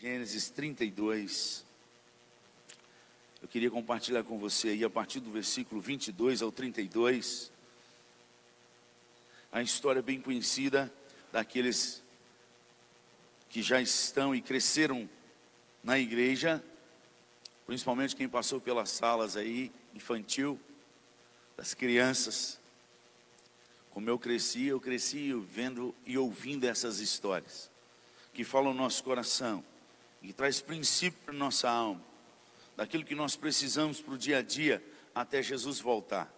Gênesis 32. Eu queria compartilhar com você aí, a partir do versículo 22 ao 32, a história bem conhecida daqueles que já estão e cresceram na igreja, principalmente quem passou pelas salas aí, infantil, das crianças. Como eu cresci, eu cresci vendo e ouvindo essas histórias que falam no nosso coração e traz princípio para nossa alma, daquilo que nós precisamos para o dia a dia até Jesus voltar.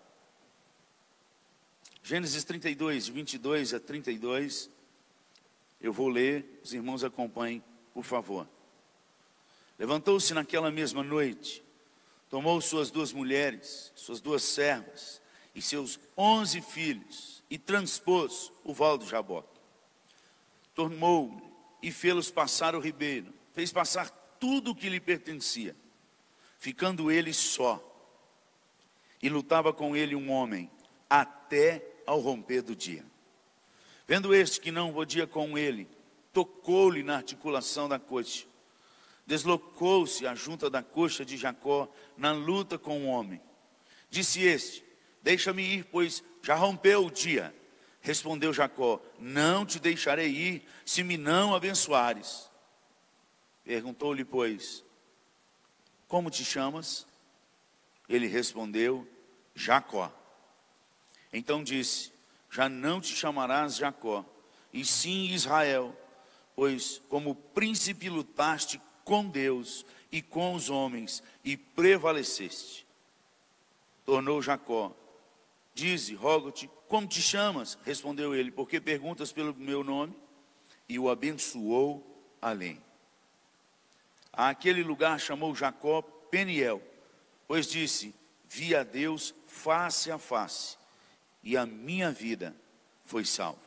Gênesis 32, de 22 a 32, eu vou ler, os irmãos acompanhem, por favor. Levantou-se naquela mesma noite, tomou suas duas mulheres, suas duas servas e seus onze filhos e transpôs o val do Jaboque. Tomou e fê-los passar o ribeiro, fez passar tudo o que lhe pertencia, ficando ele só. E lutava com ele um homem até ao romper do dia. Vendo este que não podia com ele, tocou-lhe na articulação da coxa. Deslocou-se a junta da coxa de Jacó na luta com o homem. Disse este: Deixa-me ir, pois já rompeu o dia. Respondeu Jacó: Não te deixarei ir, se me não abençoares. Perguntou-lhe, pois, Como te chamas? Ele respondeu: Jacó. Então disse: Já não te chamarás Jacó, e sim Israel, pois como príncipe lutaste com Deus e com os homens e prevaleceste. Tornou Jacó: Dize, rogo-te, como te chamas? Respondeu ele, porque perguntas pelo meu nome? E o abençoou além. Aquele lugar chamou Jacó Peniel, pois disse: Vi a Deus face a face, e a minha vida foi salva.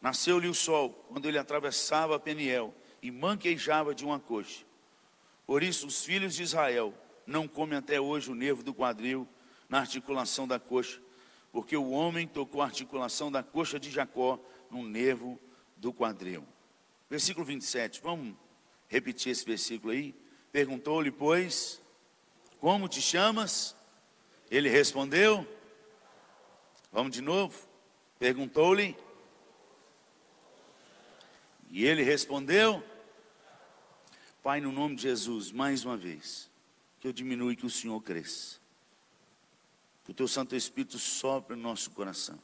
Nasceu-lhe o sol quando ele atravessava Peniel e manquejava de uma coxa. Por isso, os filhos de Israel não comem até hoje o nervo do quadril na articulação da coxa, porque o homem tocou a articulação da coxa de Jacó no nervo do quadril. Versículo 27, vamos repetir esse versículo aí? Perguntou-lhe, pois, como te chamas? Ele respondeu, vamos de novo. Perguntou-lhe, e ele respondeu, Pai, no nome de Jesus, mais uma vez, que eu diminua e que o Senhor cresça. Que o teu Santo Espírito sopre no nosso coração.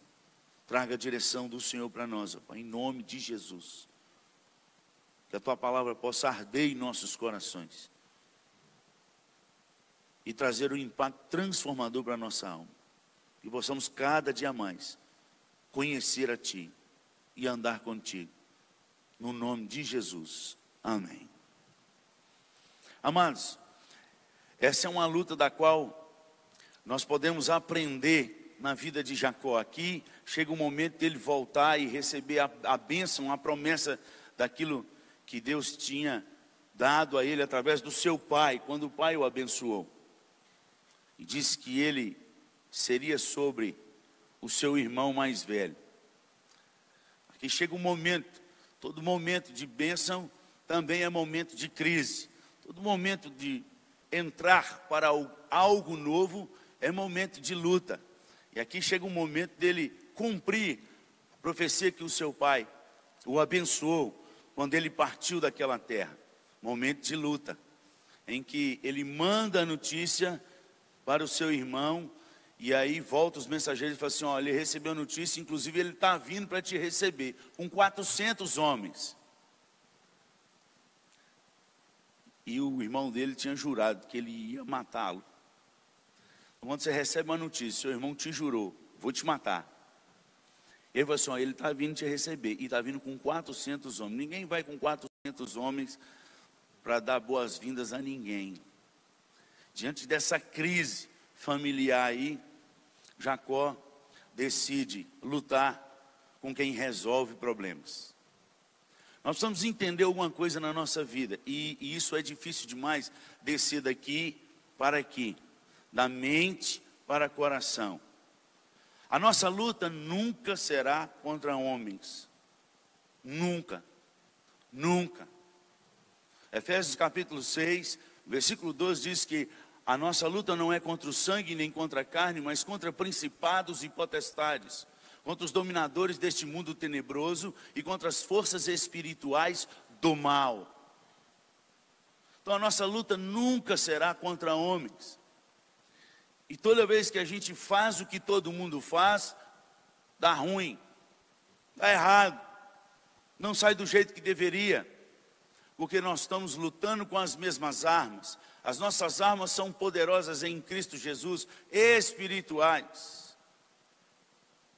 Traga a direção do Senhor para nós, ó Pai, em nome de Jesus. Que a tua palavra possa arder em nossos corações e trazer um impacto transformador para a nossa alma. Que possamos cada dia mais conhecer a Ti e andar contigo. No nome de Jesus. Amém. Amados, essa é uma luta da qual nós podemos aprender na vida de Jacó. Aqui chega o momento dele voltar e receber a, a bênção, a promessa daquilo que Deus tinha dado a ele através do seu pai, quando o pai o abençoou. E disse que ele seria sobre o seu irmão mais velho. Aqui chega um momento, todo momento de bênção também é momento de crise. Todo momento de entrar para algo novo é momento de luta. E aqui chega um momento dele cumprir a profecia que o seu pai o abençoou quando ele partiu daquela terra. Momento de luta, em que ele manda a notícia para o seu irmão, e aí volta os mensageiros e fala assim: olha, ele recebeu a notícia, inclusive ele está vindo para te receber, com 400 homens. E o irmão dele tinha jurado que ele ia matá-lo. Quando você recebe uma notícia, seu irmão te jurou, vou te matar. Ele falou assim: ó, ele está vindo te receber e está vindo com 400 homens. Ninguém vai com 400 homens para dar boas-vindas a ninguém. Diante dessa crise familiar aí, Jacó decide lutar com quem resolve problemas. Nós precisamos entender alguma coisa na nossa vida, e, e isso é difícil demais descer daqui para aqui da mente para o coração. A nossa luta nunca será contra homens. Nunca. Nunca. Efésios capítulo 6, versículo 12 diz que a nossa luta não é contra o sangue nem contra a carne, mas contra principados e potestades, contra os dominadores deste mundo tenebroso e contra as forças espirituais do mal. Então a nossa luta nunca será contra homens. E toda vez que a gente faz o que todo mundo faz, dá ruim, dá errado, não sai do jeito que deveria, porque nós estamos lutando com as mesmas armas. As nossas armas são poderosas em Cristo Jesus, espirituais,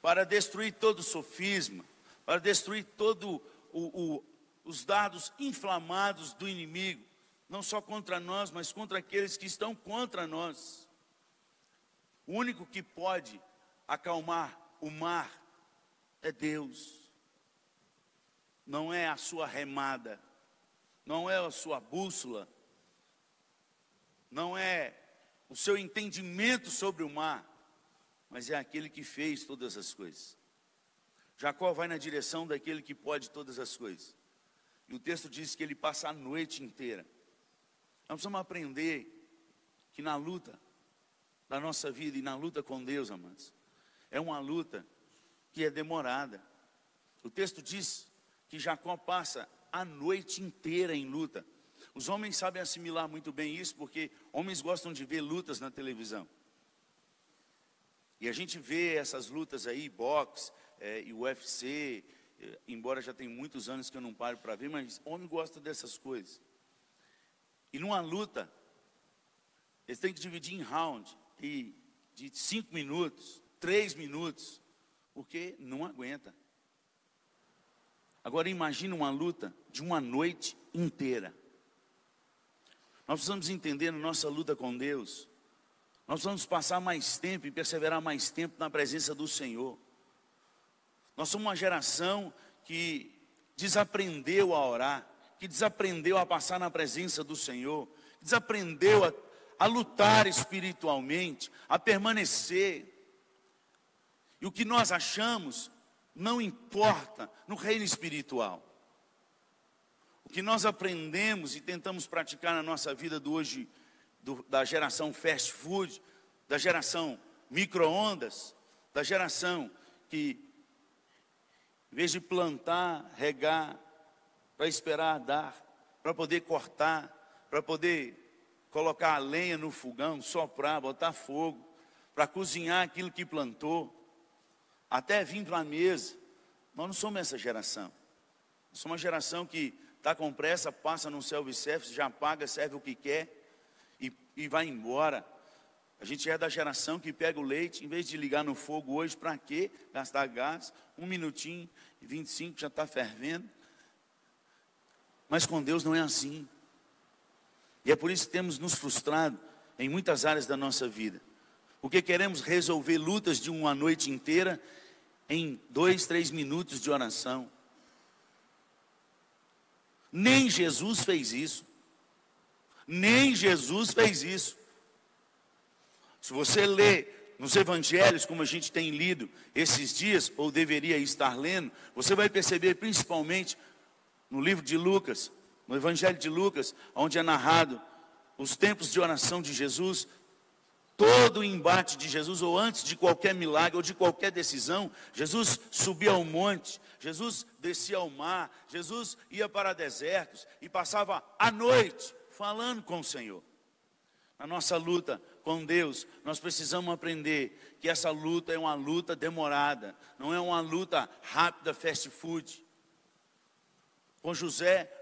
para destruir todo sofisma, para destruir todo o, o, os dados inflamados do inimigo, não só contra nós, mas contra aqueles que estão contra nós. O único que pode acalmar o mar é Deus. Não é a sua remada, não é a sua bússola, não é o seu entendimento sobre o mar, mas é aquele que fez todas as coisas. Jacó vai na direção daquele que pode todas as coisas. E o texto diz que ele passa a noite inteira. Nós precisamos aprender que na luta da nossa vida e na luta com Deus, amados, é uma luta que é demorada. O texto diz que Jacó passa a noite inteira em luta. Os homens sabem assimilar muito bem isso, porque homens gostam de ver lutas na televisão. E a gente vê essas lutas aí, boxe é, e UFC, é, embora já tem muitos anos que eu não paro para ver, mas homem gosta dessas coisas. E numa luta, eles têm que dividir em round, de cinco minutos, três minutos, porque não aguenta. Agora imagine uma luta de uma noite inteira. Nós precisamos entender nossa luta com Deus. Nós vamos passar mais tempo e perseverar mais tempo na presença do Senhor. Nós somos uma geração que desaprendeu a orar, que desaprendeu a passar na presença do Senhor, que desaprendeu a, a lutar espiritualmente, a permanecer. E o que nós achamos não importa no reino espiritual. O que nós aprendemos e tentamos praticar na nossa vida do hoje, do, da geração fast food, da geração micro-ondas, da geração que, em vez de plantar, regar, para esperar dar, para poder cortar, para poder colocar a lenha no fogão, soprar, botar fogo, para cozinhar aquilo que plantou, até vir para a mesa. Nós não somos essa geração. Nós somos uma geração que está com pressa, passa no self-service, já paga, serve o que quer e, e vai embora. A gente é da geração que pega o leite, em vez de ligar no fogo hoje, para quê? Gastar gás, um minutinho, 25 já está fervendo. Mas com Deus não é assim. E é por isso que temos nos frustrado em muitas áreas da nossa vida. Porque queremos resolver lutas de uma noite inteira em dois, três minutos de oração. Nem Jesus fez isso. Nem Jesus fez isso. Se você lê nos evangelhos, como a gente tem lido esses dias, ou deveria estar lendo, você vai perceber principalmente no livro de Lucas, no evangelho de Lucas, onde é narrado os tempos de oração de Jesus, todo o embate de Jesus, ou antes de qualquer milagre, ou de qualquer decisão, Jesus subia ao monte, Jesus descia ao mar, Jesus ia para desertos e passava a noite falando com o Senhor. Na nossa luta com Deus, nós precisamos aprender que essa luta é uma luta demorada, não é uma luta rápida, fast food. Com José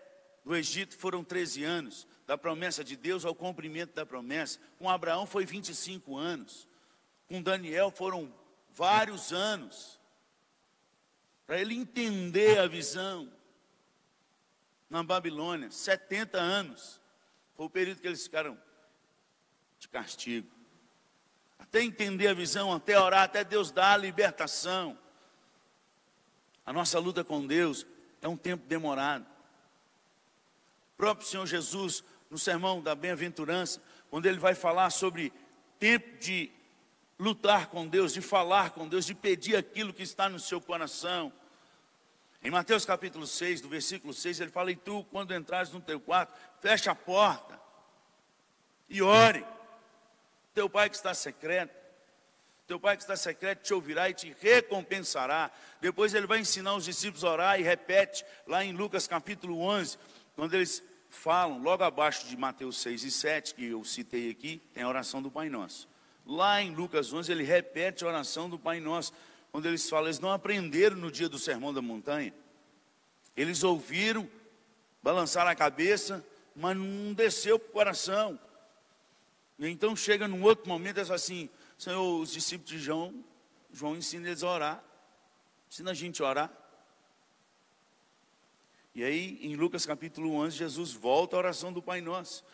do Egito foram 13 anos, da promessa de Deus ao cumprimento da promessa. Com Abraão foi 25 anos. Com Daniel foram vários anos. Para ele entender a visão. Na Babilônia, 70 anos. Foi o período que eles ficaram de castigo. Até entender a visão, até orar, até Deus dar a libertação. A nossa luta com Deus é um tempo demorado. Próprio Senhor Jesus no sermão da bem-aventurança, quando ele vai falar sobre tempo de lutar com Deus, de falar com Deus, de pedir aquilo que está no seu coração. Em Mateus capítulo 6, do versículo 6, ele fala: E tu, quando entrares no teu quarto, fecha a porta e ore. Teu pai que está secreto, teu pai que está secreto te ouvirá e te recompensará. Depois ele vai ensinar os discípulos a orar e repete lá em Lucas capítulo 11, quando eles falam, logo abaixo de Mateus 6 e 7, que eu citei aqui, tem a oração do Pai Nosso. Lá em Lucas 11, ele repete a oração do Pai Nosso, quando eles falam, eles não aprenderam no dia do sermão da montanha. Eles ouviram, balançaram a cabeça, mas não desceu para o coração. Então chega num outro momento e diz assim: Senhor, os discípulos de João, João ensina eles a orar. Ensina a gente a orar. E aí, em Lucas capítulo 11, Jesus volta à oração do Pai Nosso.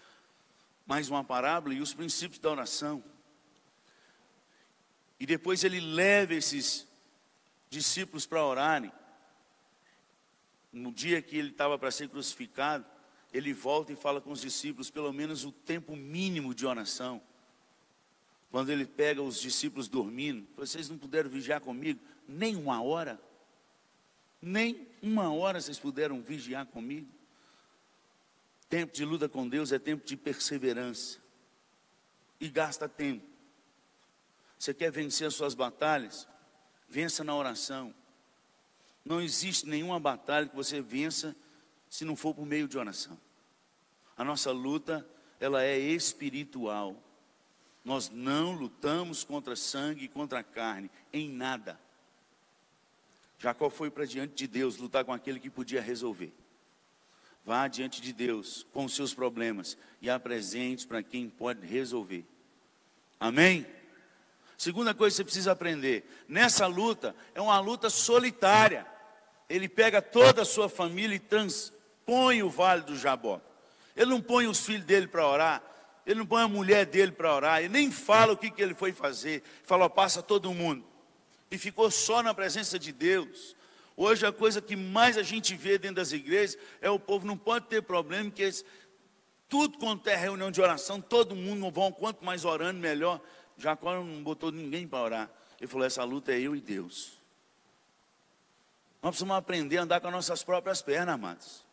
Mais uma parábola e os princípios da oração. E depois ele leva esses discípulos para orarem. No dia que ele estava para ser crucificado, ele volta e fala com os discípulos pelo menos o tempo mínimo de oração. Quando ele pega os discípulos dormindo, vocês não puderam vigiar comigo nem uma hora? Nem uma hora vocês puderam vigiar comigo? Tempo de luta com Deus é tempo de perseverança. E gasta tempo. Você quer vencer as suas batalhas? Vença na oração. Não existe nenhuma batalha que você vença se não for por meio de oração. A nossa luta, ela é espiritual. Nós não lutamos contra sangue e contra carne, em nada. Jacó foi para diante de Deus lutar com aquele que podia resolver. Vá diante de Deus com os seus problemas e apresente para quem pode resolver. Amém? Segunda coisa que você precisa aprender: nessa luta, é uma luta solitária. Ele pega toda a sua família e transpõe o vale do Jabó. Ele não põe os filhos dele para orar, ele não põe a mulher dele para orar, ele nem fala o que, que ele foi fazer. Falou, passa todo mundo. E ficou só na presença de Deus. Hoje a coisa que mais a gente vê dentro das igrejas é o povo não pode ter problema, que eles, tudo quanto é reunião de oração, todo mundo vão, quanto mais orando, melhor. Jacó não botou ninguém para orar. Ele falou: essa luta é eu e Deus. Nós precisamos aprender a andar com as nossas próprias pernas, amados.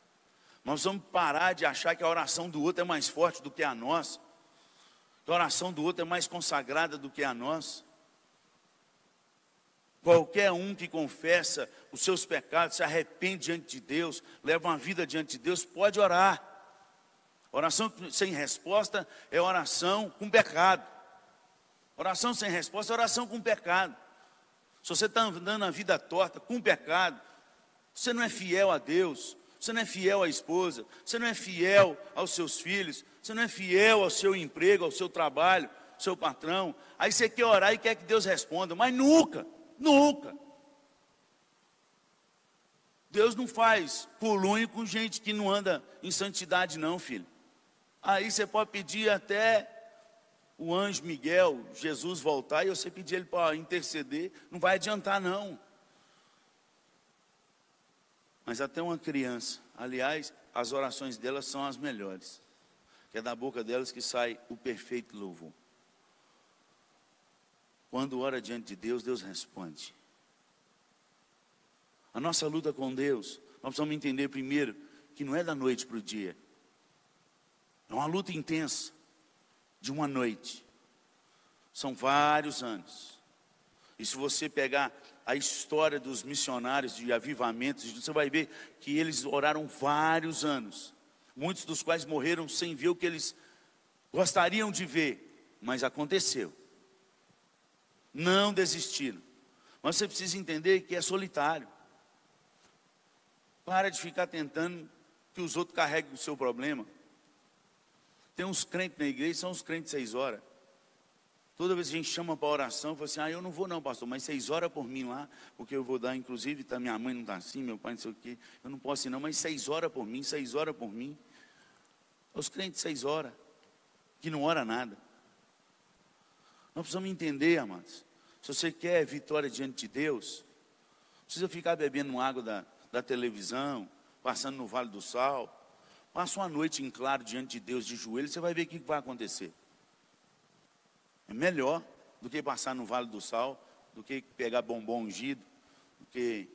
Nós precisamos parar de achar que a oração do outro é mais forte do que a nossa, que a oração do outro é mais consagrada do que a nossa. Qualquer um que confessa os seus pecados, se arrepende diante de Deus, leva uma vida diante de Deus, pode orar. Oração sem resposta é oração com pecado. Oração sem resposta é oração com pecado. Se você está andando a vida torta com pecado, você não é fiel a Deus, você não é fiel à esposa, você não é fiel aos seus filhos, você não é fiel ao seu emprego, ao seu trabalho, ao seu patrão. Aí você quer orar e quer que Deus responda, mas nunca, nunca. Deus não faz colunho com gente que não anda em santidade, não, filho. Aí você pode pedir até o anjo Miguel, Jesus voltar e você pedir ele para interceder, não vai adiantar não. Mas até uma criança, aliás, as orações delas são as melhores. Que é da boca delas que sai o perfeito louvor. Quando ora diante de Deus, Deus responde. A nossa luta com Deus, nós precisamos entender primeiro que não é da noite para o dia. É uma luta intensa de uma noite. São vários anos. E se você pegar a história dos missionários de avivamentos, você vai ver que eles oraram vários anos. Muitos dos quais morreram sem ver o que eles gostariam de ver, mas aconteceu. Não desistiram. Mas você precisa entender que é solitário. Para de ficar tentando que os outros carreguem o seu problema. Tem uns crentes na igreja, são os crentes seis horas. Toda vez que a gente chama para oração, fala assim, ah, eu não vou não, pastor, mas seis horas por mim lá, porque eu vou dar, inclusive, tá, minha mãe não está assim, meu pai não sei o quê, eu não posso ir não, mas seis horas por mim, seis horas por mim. Os crentes seis horas, que não ora nada. Nós precisamos entender, amados, se você quer vitória diante de Deus, precisa ficar bebendo água da, da televisão, passando no Vale do Sal, Passa uma noite em claro diante de Deus de joelhos, você vai ver o que vai acontecer. É melhor do que passar no Vale do Sal, do que pegar bombom ungido, do que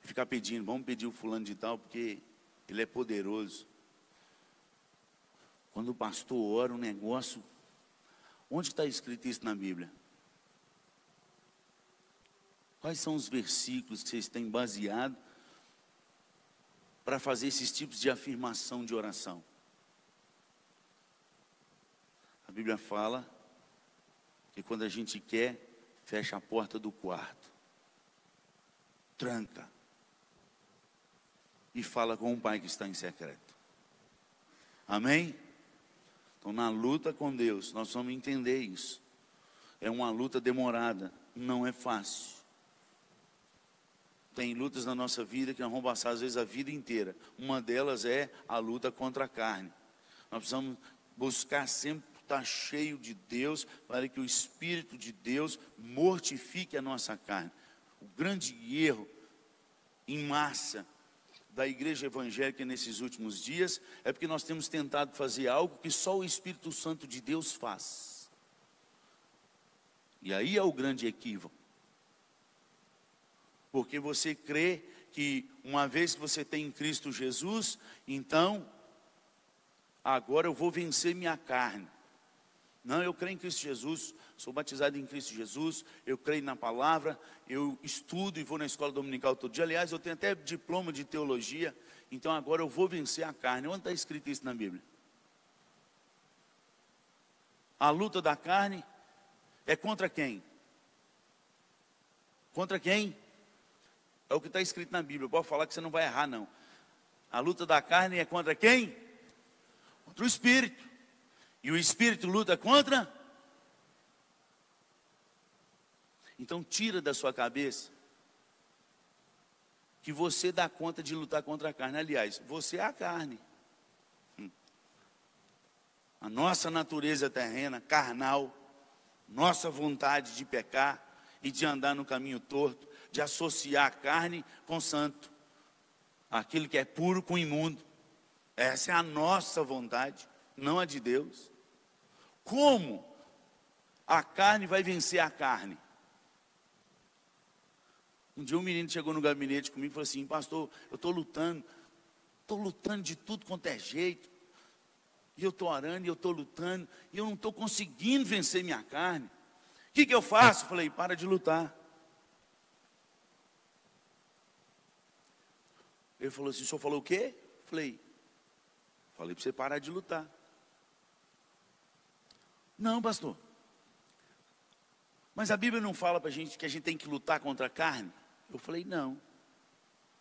ficar pedindo, vamos pedir o fulano de tal, porque ele é poderoso. Quando o pastor ora um negócio, onde está escrito isso na Bíblia? Quais são os versículos que vocês têm baseado para fazer esses tipos de afirmação de oração? A Bíblia fala que quando a gente quer, fecha a porta do quarto, tranca e fala com o Pai que está em secreto. Amém? Então, na luta com Deus, nós vamos entender isso. É uma luta demorada, não é fácil. Tem lutas na nossa vida que nós vamos passar às vezes a vida inteira. Uma delas é a luta contra a carne. Nós precisamos buscar sempre estar cheio de Deus, para que o Espírito de Deus mortifique a nossa carne. O grande erro em massa da igreja evangélica nesses últimos dias é porque nós temos tentado fazer algo que só o Espírito Santo de Deus faz. E aí é o grande equívoco. Porque você crê que uma vez que você tem em Cristo Jesus, então agora eu vou vencer minha carne. Não, eu creio em Cristo Jesus, sou batizado em Cristo Jesus, eu creio na palavra, eu estudo e vou na escola dominical todo dia. Aliás, eu tenho até diploma de teologia, então agora eu vou vencer a carne. Onde está escrito isso na Bíblia? A luta da carne é contra quem? Contra quem? É o que está escrito na Bíblia. Pode falar que você não vai errar, não. A luta da carne é contra quem? Contra o espírito. E o espírito luta contra? Então tira da sua cabeça que você dá conta de lutar contra a carne. Aliás, você é a carne. Hum. A nossa natureza terrena, carnal, nossa vontade de pecar e de andar no caminho torto, de associar a carne com santo, aquilo que é puro com imundo. Essa é a nossa vontade, não a de Deus. Como a carne vai vencer a carne? Um dia um menino chegou no gabinete comigo e falou assim: Pastor, eu estou lutando, estou lutando de tudo quanto é jeito. E eu estou orando, e eu estou lutando, e eu não estou conseguindo vencer minha carne. O que, que eu faço? Eu falei: Para de lutar. Ele falou assim: o senhor falou o quê? Eu falei: Falei para você parar de lutar. Não, pastor. Mas a Bíblia não fala para a gente que a gente tem que lutar contra a carne? Eu falei: Não.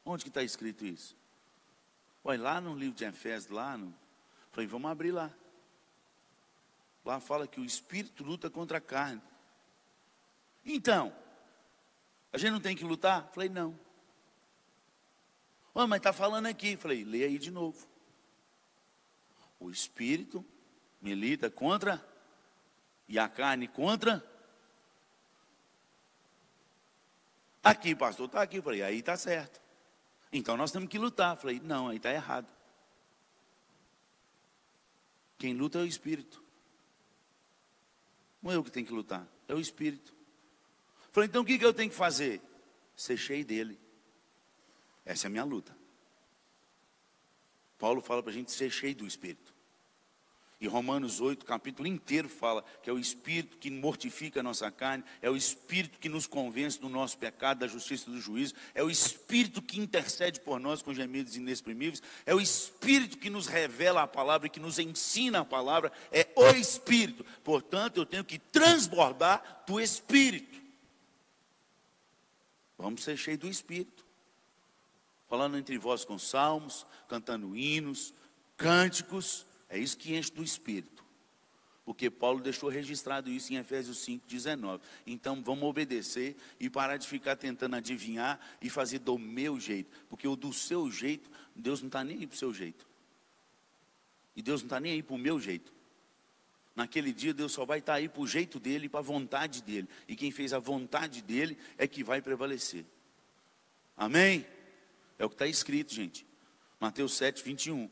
Onde que está escrito isso? Olha, lá no livro de Efésios, lá no. Falei: Vamos abrir lá. Lá fala que o espírito luta contra a carne. Então, a gente não tem que lutar? Falei: Não. Oh, mas está falando aqui. Falei, lê aí de novo. O espírito milita contra e a carne contra. Aqui, pastor, está aqui. Falei, aí está certo. Então nós temos que lutar. Falei, não, aí está errado. Quem luta é o espírito. Não é eu que tenho que lutar, é o espírito. Falei, então o que, que eu tenho que fazer? Ser cheio dele. Essa é a minha luta. Paulo fala para a gente ser cheio do Espírito. E Romanos 8, capítulo inteiro, fala que é o Espírito que mortifica a nossa carne, é o Espírito que nos convence do nosso pecado, da justiça e do juízo, é o Espírito que intercede por nós com gemidos inexprimíveis, é o Espírito que nos revela a palavra que nos ensina a palavra, é o Espírito. Portanto, eu tenho que transbordar do Espírito. Vamos ser cheios do Espírito falando entre vós com salmos, cantando hinos, cânticos, é isso que enche do Espírito. Porque Paulo deixou registrado isso em Efésios 5,19. Então vamos obedecer e parar de ficar tentando adivinhar e fazer do meu jeito. Porque o do seu jeito, Deus não está nem aí para o seu jeito. E Deus não está nem aí para o meu jeito. Naquele dia Deus só vai estar tá aí para o jeito dele e para a vontade dele. E quem fez a vontade dele é que vai prevalecer. Amém? É o que está escrito, gente. Mateus 7, 21.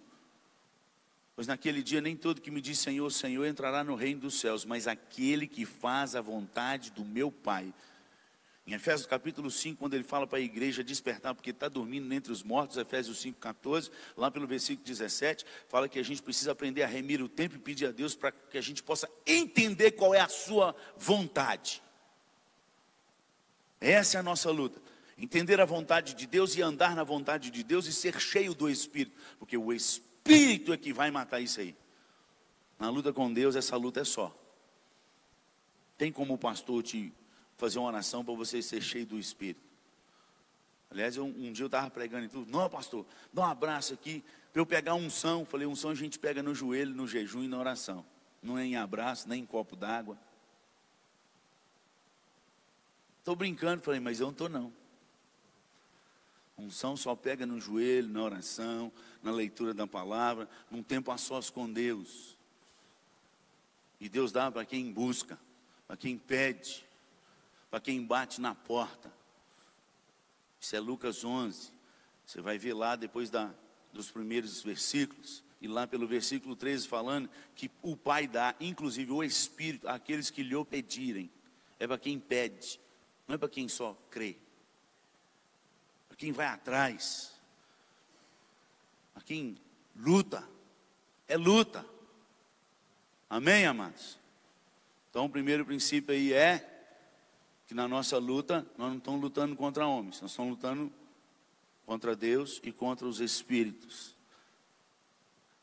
Pois naquele dia nem todo que me diz Senhor, Senhor entrará no reino dos céus, mas aquele que faz a vontade do meu Pai. Em Efésios capítulo 5, quando ele fala para a igreja despertar, porque está dormindo entre os mortos, Efésios 5, 14, lá pelo versículo 17, fala que a gente precisa aprender a remir o tempo e pedir a Deus para que a gente possa entender qual é a sua vontade. Essa é a nossa luta. Entender a vontade de Deus e andar na vontade de Deus e ser cheio do Espírito, porque o Espírito é que vai matar isso aí. Na luta com Deus, essa luta é só. Tem como o pastor te fazer uma oração para você ser cheio do Espírito. Aliás, eu, um dia eu estava pregando e tudo. Não, pastor, dá um abraço aqui para eu pegar unção. Falei, unção a gente pega no joelho, no jejum e na oração. Não é em abraço, nem em copo d'água. Estou brincando, falei, mas eu não estou não. Unção só pega no joelho, na oração, na leitura da palavra, num tempo a sós com Deus. E Deus dá para quem busca, para quem pede para quem bate na porta. Isso é Lucas 11. Você vai ver lá depois da, dos primeiros versículos, e lá pelo versículo 13 falando que o Pai dá, inclusive o Espírito, àqueles que lhe o pedirem. É para quem pede, não é para quem só crê. Para quem vai atrás. Quem luta. É luta. Amém, amados? Então, o primeiro princípio aí é que na nossa luta, nós não estamos lutando contra homens, nós estamos lutando contra Deus e contra os espíritos.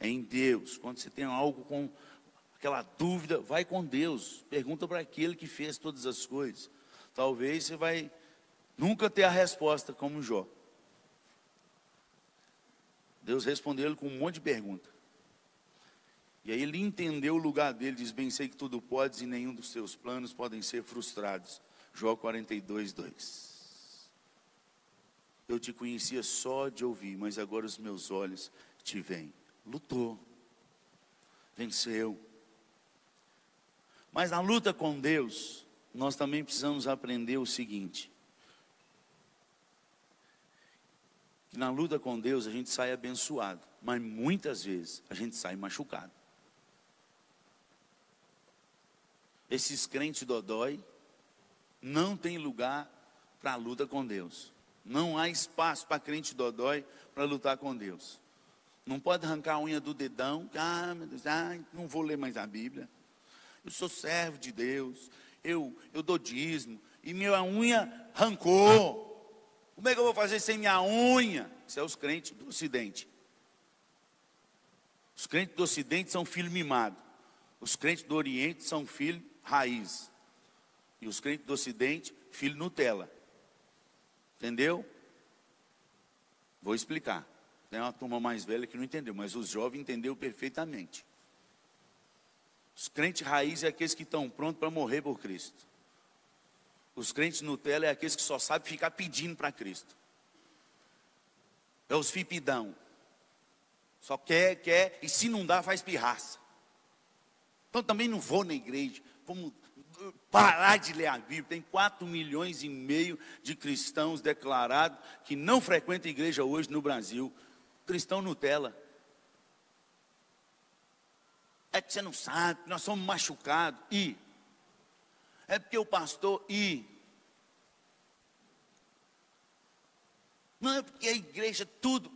É em Deus. Quando você tem algo com aquela dúvida, vai com Deus. Pergunta para aquele que fez todas as coisas. Talvez você vai nunca ter a resposta como Jó. Deus respondeu ele com um monte de pergunta. E aí ele entendeu o lugar dele, diz: Bem, sei que tudo podes e nenhum dos seus planos podem ser frustrados. João 42, 2. Eu te conhecia só de ouvir, mas agora os meus olhos te veem. Lutou, venceu. Mas na luta com Deus, nós também precisamos aprender o seguinte: que na luta com Deus a gente sai abençoado, mas muitas vezes a gente sai machucado. Esses crentes dodói, não tem lugar para a luta com Deus. Não há espaço para crente dodói para lutar com Deus. Não pode arrancar a unha do dedão, ah, meu Deus, ah, não vou ler mais a Bíblia. Eu sou servo de Deus, eu, eu dou dízimo, e minha unha arrancou. Como é que eu vou fazer sem minha unha? Isso é os crentes do Ocidente. Os crentes do Ocidente são filho mimado. Os crentes do Oriente são filho raiz. E os crentes do Ocidente, filho Nutella. Entendeu? Vou explicar. Tem uma turma mais velha que não entendeu, mas os jovens entenderam perfeitamente. Os crentes raiz é aqueles que estão prontos para morrer por Cristo. Os crentes Nutella é aqueles que só sabem ficar pedindo para Cristo. É os fipidão. Só quer, quer, e se não dá, faz pirraça. Então também não vou na igreja. Vamos parar de ler a Bíblia. Tem 4 milhões e meio de cristãos declarados que não frequentam a igreja hoje no Brasil. Cristão Nutella. É que você não sabe, nós somos machucados. E é porque o pastor e não é porque a igreja tudo.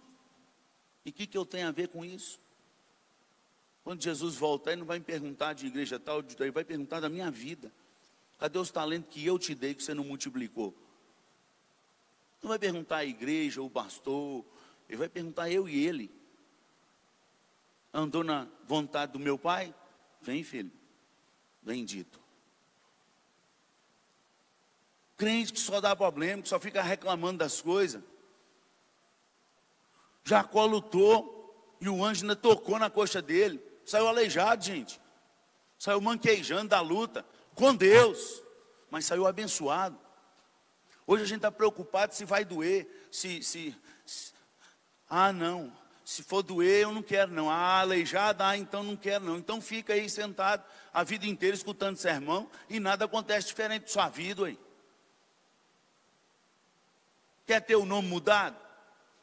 E o que, que eu tenho a ver com isso? Quando Jesus voltar, ele não vai me perguntar de igreja tal, ele vai perguntar da minha vida. Cadê os talentos que eu te dei que você não multiplicou? Não vai perguntar a igreja, o pastor, ele vai perguntar eu e ele. Andou na vontade do meu pai? Vem, filho. Bendito. Crente que só dá problema, que só fica reclamando das coisas. Jacó lutou e o anjo ainda tocou na coxa dele. Saiu aleijado, gente. Saiu manquejando da luta com Deus, mas saiu abençoado. Hoje a gente está preocupado se vai doer, se, se, se, ah não, se for doer eu não quero não, ah aleijado, ah então não quero não, então fica aí sentado a vida inteira escutando sermão e nada acontece diferente da sua vida aí. Quer ter o nome mudado?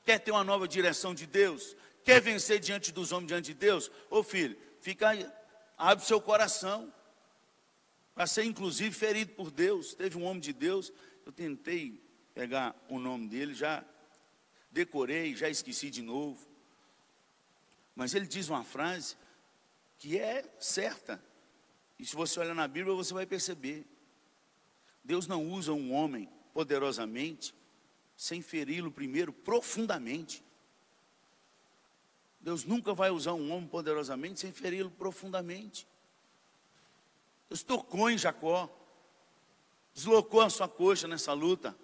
Quer ter uma nova direção de Deus? Quer vencer diante dos homens, diante de Deus? Ô filho, fica aí, abre seu coração. Para ser inclusive ferido por Deus. Teve um homem de Deus eu tentei pegar o nome dele, já decorei, já esqueci de novo. Mas ele diz uma frase que é certa. E se você olhar na Bíblia, você vai perceber. Deus não usa um homem poderosamente sem feri-lo primeiro profundamente. Deus nunca vai usar um homem poderosamente sem feri-lo profundamente. Deus tocou em Jacó, deslocou a sua coxa nessa luta.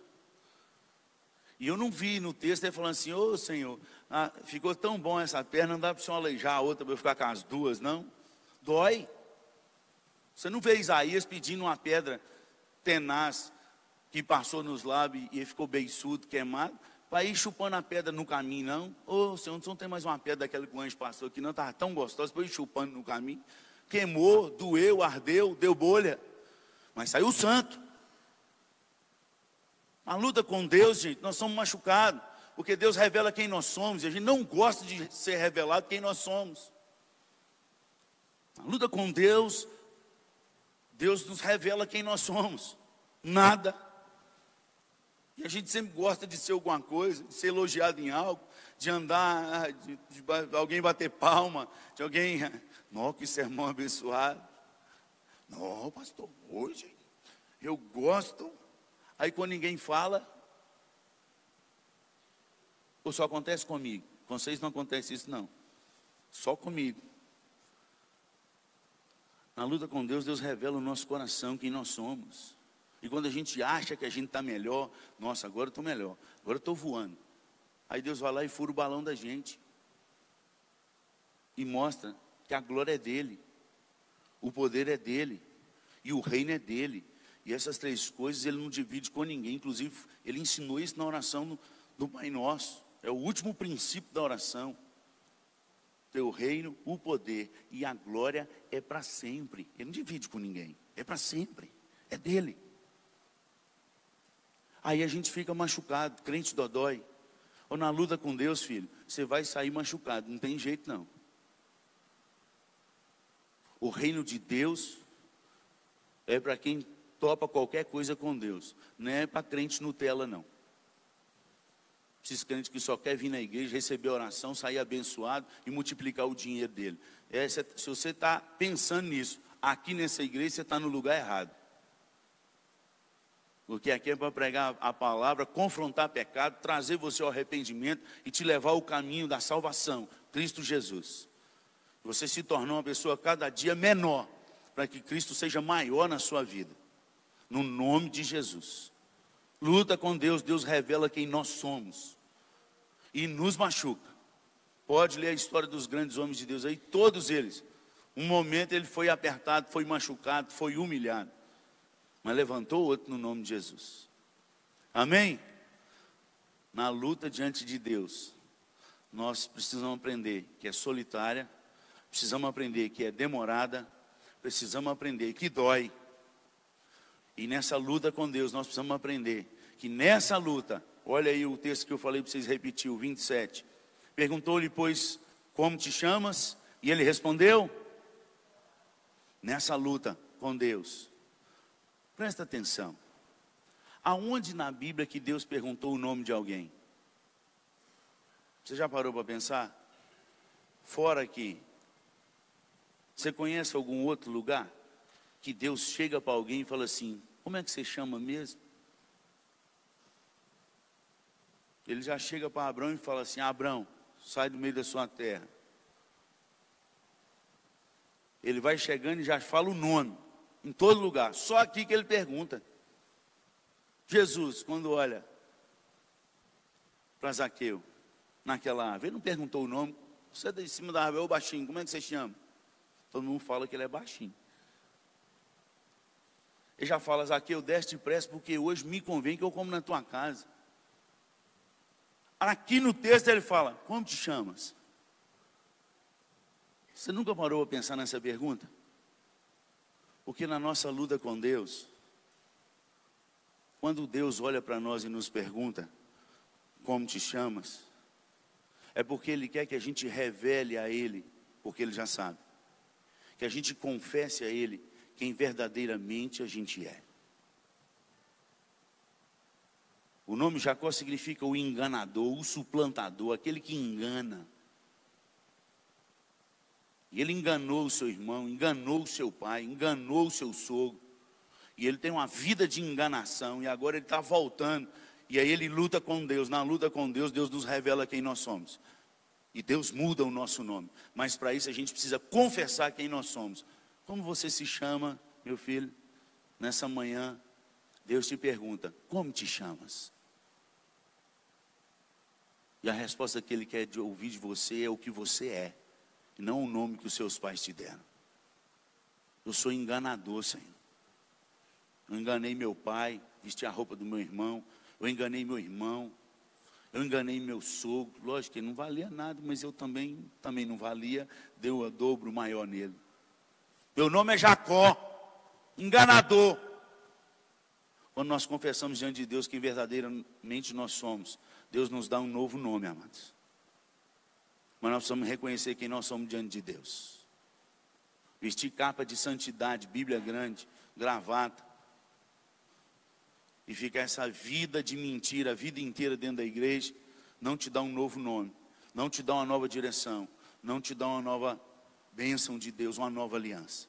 E eu não vi no texto ele falando assim: Ô oh, Senhor, ah, ficou tão bom essa perna, não dá para o Senhor aleijar a outra para eu ficar com as duas, não. Dói. Você não vê Isaías pedindo uma pedra tenaz que passou nos lábios e ficou beiçudo, queimado para ir chupando a pedra no caminho, não. Ô, oh, Senhor, não tem mais uma pedra daquela que o anjo passou aqui, não, estava tão gostosa, para ir chupando no caminho. Queimou, doeu, ardeu, deu bolha. Mas saiu santo. A luta com Deus, gente, nós somos machucados, porque Deus revela quem nós somos, e a gente não gosta de ser revelado quem nós somos. A luta com Deus, Deus nos revela quem nós somos. Nada e a gente sempre gosta de ser alguma coisa, de ser elogiado em algo, de andar, de, de, de alguém bater palma, de alguém. Nossa, que sermão abençoado. Não, pastor, hoje eu gosto. Aí quando ninguém fala, ou só acontece comigo? Com vocês não acontece isso, não. Só comigo. Na luta com Deus, Deus revela o nosso coração, quem nós somos. E quando a gente acha que a gente está melhor, nossa, agora eu estou melhor, agora eu estou voando. Aí Deus vai lá e fura o balão da gente. E mostra que a glória é dele, o poder é dele, e o reino é dele. E essas três coisas ele não divide com ninguém. Inclusive, ele ensinou isso na oração do, Pai Nosso. É o último princípio da oração. Teu reino, o poder e a glória é para sempre. Ele não divide com ninguém, é para sempre, é dele. Aí a gente fica machucado, crente dodói. Ou na luta com Deus, filho, você vai sair machucado, não tem jeito não. O reino de Deus é para quem topa qualquer coisa com Deus, não é para crente Nutella não. Esses crentes que só quer vir na igreja, receber oração, sair abençoado e multiplicar o dinheiro dele. É, se você está pensando nisso, aqui nessa igreja você está no lugar errado. Porque aqui é para pregar a palavra, confrontar pecado, trazer você ao arrependimento e te levar ao caminho da salvação, Cristo Jesus. Você se tornou uma pessoa cada dia menor, para que Cristo seja maior na sua vida. No nome de Jesus. Luta com Deus, Deus revela quem nós somos. E nos machuca. Pode ler a história dos grandes homens de Deus aí, todos eles. Um momento ele foi apertado, foi machucado, foi humilhado mas levantou outro no nome de Jesus. Amém? Na luta diante de Deus, nós precisamos aprender que é solitária, precisamos aprender que é demorada, precisamos aprender que dói. E nessa luta com Deus, nós precisamos aprender que nessa luta, olha aí o texto que eu falei para vocês repetir, o 27. Perguntou-lhe, pois, como te chamas? E ele respondeu: Nessa luta com Deus, Presta atenção. Aonde na Bíblia que Deus perguntou o nome de alguém? Você já parou para pensar? Fora aqui. Você conhece algum outro lugar que Deus chega para alguém e fala assim: Como é que você chama mesmo? Ele já chega para Abraão e fala assim: Abraão, sai do meio da sua terra. Ele vai chegando e já fala o nome em todo lugar. Só aqui que ele pergunta. Jesus, quando olha para Zaqueu, naquela árvore, ele não perguntou o nome. Você é de cima da árvore, o baixinho, como é que você chama? Todo mundo fala que ele é baixinho. Ele já fala, Zaqueu, desce depressa, porque hoje me convém que eu como na tua casa. Aqui no texto ele fala, como te chamas? Você nunca parou a pensar nessa pergunta? Porque na nossa luta com Deus, quando Deus olha para nós e nos pergunta: Como te chamas? É porque Ele quer que a gente revele a Ele, porque Ele já sabe. Que a gente confesse a Ele quem verdadeiramente a gente é. O nome Jacó significa o enganador, o suplantador, aquele que engana. E ele enganou o seu irmão, enganou o seu pai, enganou o seu sogro. E ele tem uma vida de enganação, e agora ele está voltando. E aí ele luta com Deus. Na luta com Deus, Deus nos revela quem nós somos. E Deus muda o nosso nome. Mas para isso a gente precisa confessar quem nós somos. Como você se chama, meu filho? Nessa manhã, Deus te pergunta: Como te chamas? E a resposta que ele quer ouvir de você é o que você é, e não o nome que os seus pais te deram. Eu sou enganador, Senhor. Eu enganei meu pai, vesti a roupa do meu irmão. Eu enganei meu irmão. Eu enganei meu sogro. Lógico que ele não valia nada, mas eu também, também não valia. Deu a dobro maior nele. Meu nome é Jacó, enganador. Quando nós confessamos diante de Deus quem verdadeiramente nós somos, Deus nos dá um novo nome, amados. Mas nós precisamos reconhecer quem nós somos diante de Deus. Vestir capa de santidade, Bíblia grande, gravata. E ficar essa vida de mentira a vida inteira dentro da igreja, não te dá um novo nome, não te dá uma nova direção, não te dá uma nova bênção de Deus, uma nova aliança.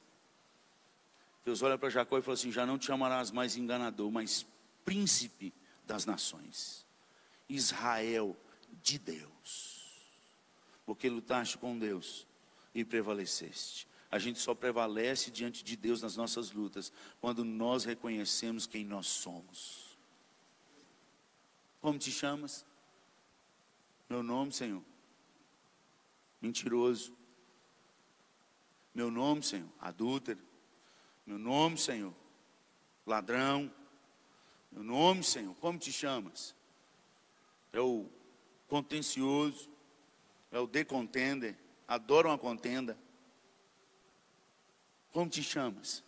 Deus olha para Jacó e fala assim: Já não te chamarás mais enganador, mas príncipe das nações. Israel de Deus. Porque lutaste com Deus e prevaleceste. A gente só prevalece diante de Deus nas nossas lutas quando nós reconhecemos quem nós somos. Como te chamas? Meu nome, Senhor. Mentiroso. Meu nome, Senhor. Adúltero. Meu nome, Senhor. Ladrão. Meu nome, Senhor. Como te chamas? é o contencioso, é o decontender, adoram a contenda. Como te chamas?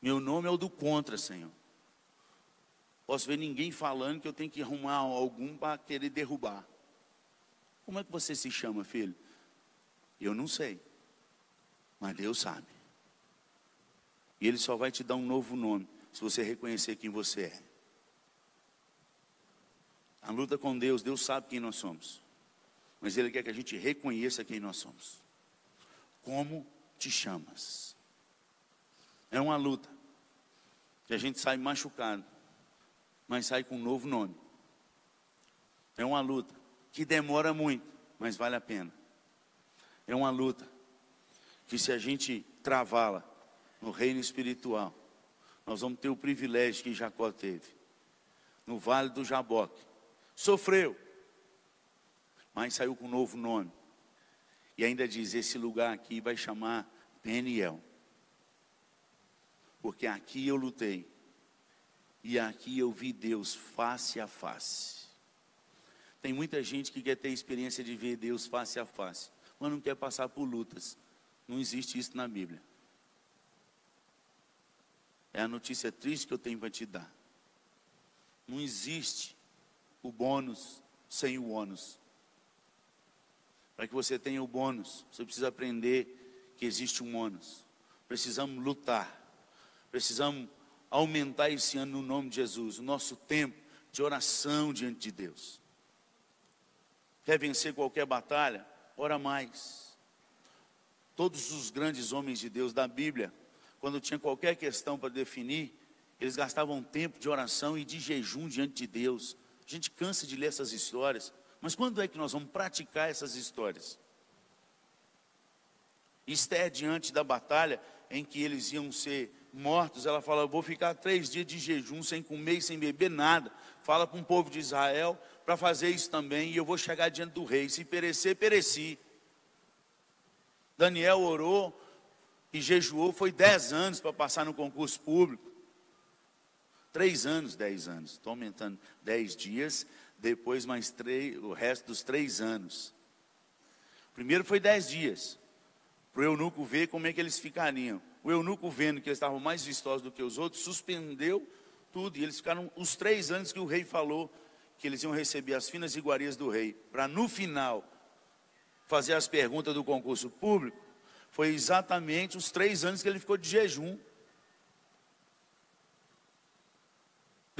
Meu nome é o do contra, Senhor. Posso ver ninguém falando que eu tenho que arrumar algum para querer derrubar. Como é que você se chama, filho? Eu não sei. Mas Deus sabe. E Ele só vai te dar um novo nome se você reconhecer quem você é. A luta com Deus, Deus sabe quem nós somos. Mas Ele quer que a gente reconheça quem nós somos. Como te chamas? É uma luta. Que a gente sai machucado, mas sai com um novo nome. É uma luta que demora muito, mas vale a pena. É uma luta que se a gente travá-la no reino espiritual, nós vamos ter o privilégio que Jacó teve. No vale do Jaboque, sofreu, mas saiu com um novo nome. E ainda diz: esse lugar aqui vai chamar Peniel. Porque aqui eu lutei. E aqui eu vi Deus face a face. Tem muita gente que quer ter experiência de ver Deus face a face, mas não quer passar por lutas. Não existe isso na Bíblia. É a notícia triste que eu tenho para te dar. Não existe o bônus sem o ônus. Para que você tenha o bônus, você precisa aprender que existe um ônus. Precisamos lutar. Precisamos aumentar esse ano no nome de Jesus, o nosso tempo de oração diante de Deus. Quer vencer qualquer batalha? Ora mais. Todos os grandes homens de Deus da Bíblia, quando tinha qualquer questão para definir, eles gastavam tempo de oração e de jejum diante de Deus. A gente cansa de ler essas histórias, mas quando é que nós vamos praticar essas histórias? Esté diante da batalha em que eles iam ser mortos, ela fala: Eu vou ficar três dias de jejum, sem comer e sem beber nada. Fala com o povo de Israel para fazer isso também, e eu vou chegar diante do rei. Se perecer, pereci. Daniel orou e jejuou, foi dez anos para passar no concurso público. Três anos, dez anos. Estou aumentando dez dias, depois mais três, o resto dos três anos. Primeiro foi dez dias, para o eunuco ver como é que eles ficariam. O eunuco, vendo que eles estavam mais vistosos do que os outros, suspendeu tudo. E eles ficaram os três anos que o rei falou que eles iam receber as finas iguarias do rei, para no final fazer as perguntas do concurso público. Foi exatamente os três anos que ele ficou de jejum.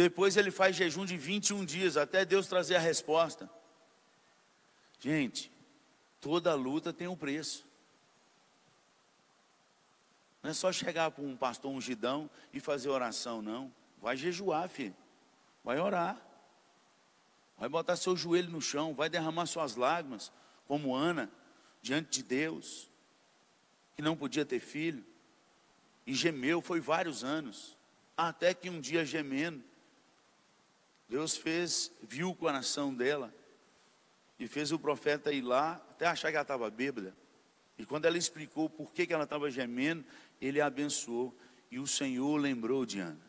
Depois ele faz jejum de 21 dias, até Deus trazer a resposta. Gente, toda luta tem um preço. Não é só chegar para um pastor ungidão e fazer oração, não. Vai jejuar, filho. Vai orar. Vai botar seu joelho no chão, vai derramar suas lágrimas, como Ana, diante de Deus, que não podia ter filho, e gemeu, foi vários anos, até que um dia gemendo, Deus fez, viu o coração dela, e fez o profeta ir lá, até achar que ela estava bêbada. E quando ela explicou por que, que ela estava gemendo, ele a abençoou. E o Senhor lembrou de Ana.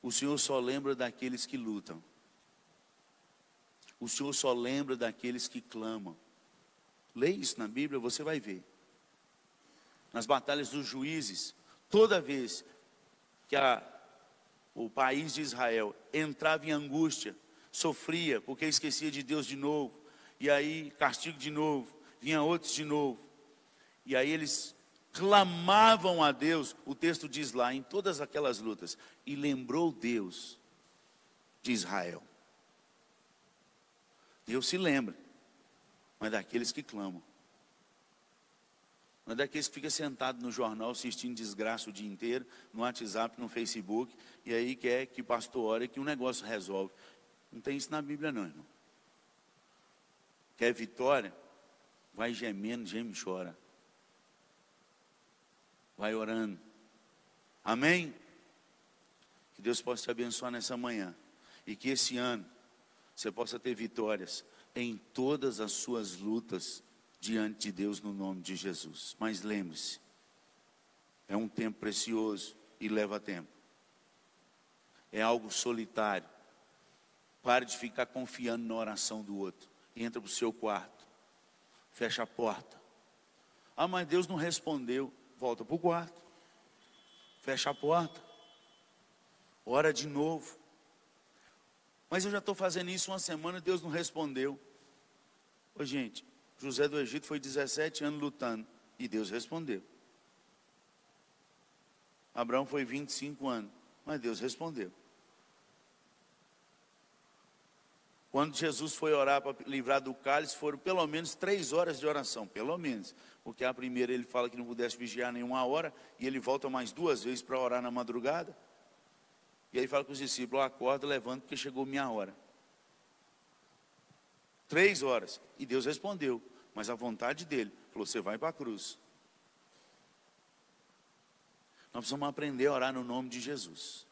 O Senhor só lembra daqueles que lutam. O Senhor só lembra daqueles que clamam. Leia isso na Bíblia, você vai ver. Nas batalhas dos juízes, toda vez que a, o país de Israel entrava em angústia, sofria porque esquecia de Deus de novo, e aí castigo de novo, vinha outros de novo, e aí eles clamavam a Deus, o texto diz lá, em todas aquelas lutas, e lembrou Deus de Israel. Deus se lembra, mas daqueles que clamam. Não é daqueles que ficam sentados no jornal assistindo desgraça o dia inteiro, no WhatsApp, no Facebook, e aí quer que o pastor ore que um negócio resolve. Não tem isso na Bíblia, não, irmão. Quer vitória? Vai gemendo, geme e chora. Vai orando. Amém? Que Deus possa te abençoar nessa manhã. E que esse ano você possa ter vitórias em todas as suas lutas diante de Deus no nome de Jesus. Mas lembre-se, é um tempo precioso e leva tempo. É algo solitário. Pare de ficar confiando na oração do outro. Entra para o seu quarto. Fecha a porta. Ah, mas Deus não respondeu. Volta para o quarto. Fecha a porta. Ora de novo. Mas eu já estou fazendo isso uma semana, Deus não respondeu. Ô gente, José do Egito foi 17 anos lutando e Deus respondeu. Abraão foi 25 anos, mas Deus respondeu. Quando Jesus foi orar para livrar do cálice, foram pelo menos três horas de oração, pelo menos. Porque a primeira ele fala que não pudesse vigiar nenhuma hora, e ele volta mais duas vezes para orar na madrugada. E aí fala com os discípulos: acorda, levanta, porque chegou minha hora. Três horas. E Deus respondeu, mas a vontade dele falou: você vai para a cruz. Nós precisamos aprender a orar no nome de Jesus.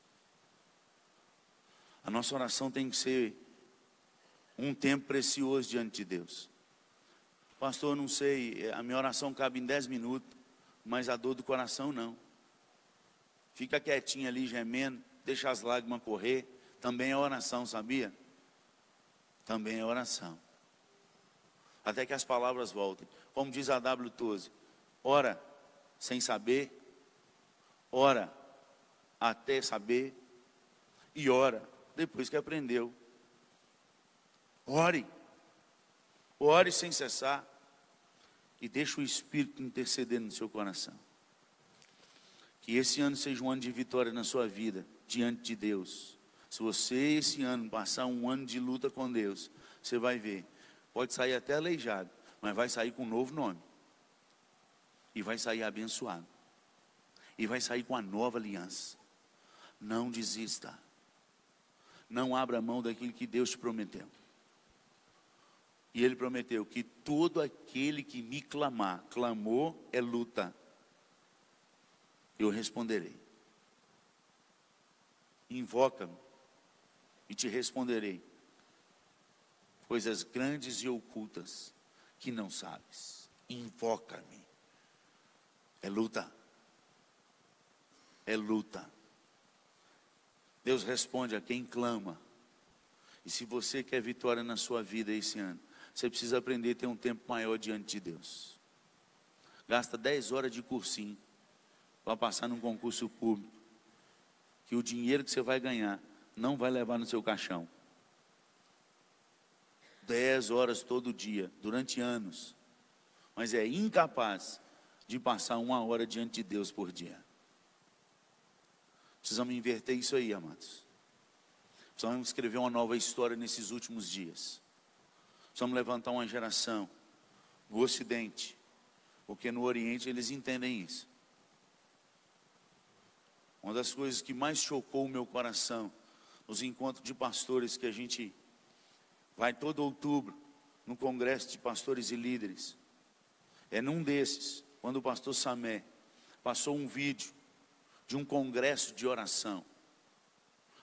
A nossa oração tem que ser um tempo precioso diante de Deus. Pastor, não sei, a minha oração cabe em dez minutos, mas a dor do coração não. Fica quietinho ali gemendo, deixa as lágrimas correr, também é oração, sabia? Também é oração. Até que as palavras voltem. Como diz a W. Toze, ora sem saber, ora até saber e ora depois que aprendeu. Ore. Ore sem cessar e deixe o Espírito interceder no seu coração. Que esse ano seja um ano de vitória na sua vida diante de Deus. Se você esse ano passar um ano de luta com Deus, você vai ver. Pode sair até aleijado, mas vai sair com um novo nome. E vai sair abençoado. E vai sair com a nova aliança. Não desista. Não abra mão daquilo que Deus te prometeu. E ele prometeu que todo aquele que me clamar, clamou é luta. Eu responderei invoca-me e te responderei coisas grandes e ocultas que não sabes. Invoca-me. É luta. É luta. Deus responde a quem clama. E se você quer vitória na sua vida esse ano, você precisa aprender a ter um tempo maior diante de Deus. Gasta 10 horas de cursinho para passar num concurso público que o dinheiro que você vai ganhar não vai levar no seu caixão. Dez horas todo dia, durante anos. Mas é incapaz de passar uma hora diante de Deus por dia. Precisamos inverter isso aí, amados. Precisamos escrever uma nova história nesses últimos dias. Precisamos levantar uma geração no Ocidente, porque no Oriente eles entendem isso. Uma das coisas que mais chocou o meu coração nos encontros de pastores que a gente vai todo outubro no congresso de pastores e líderes. É num desses, quando o pastor Samé passou um vídeo de um congresso de oração,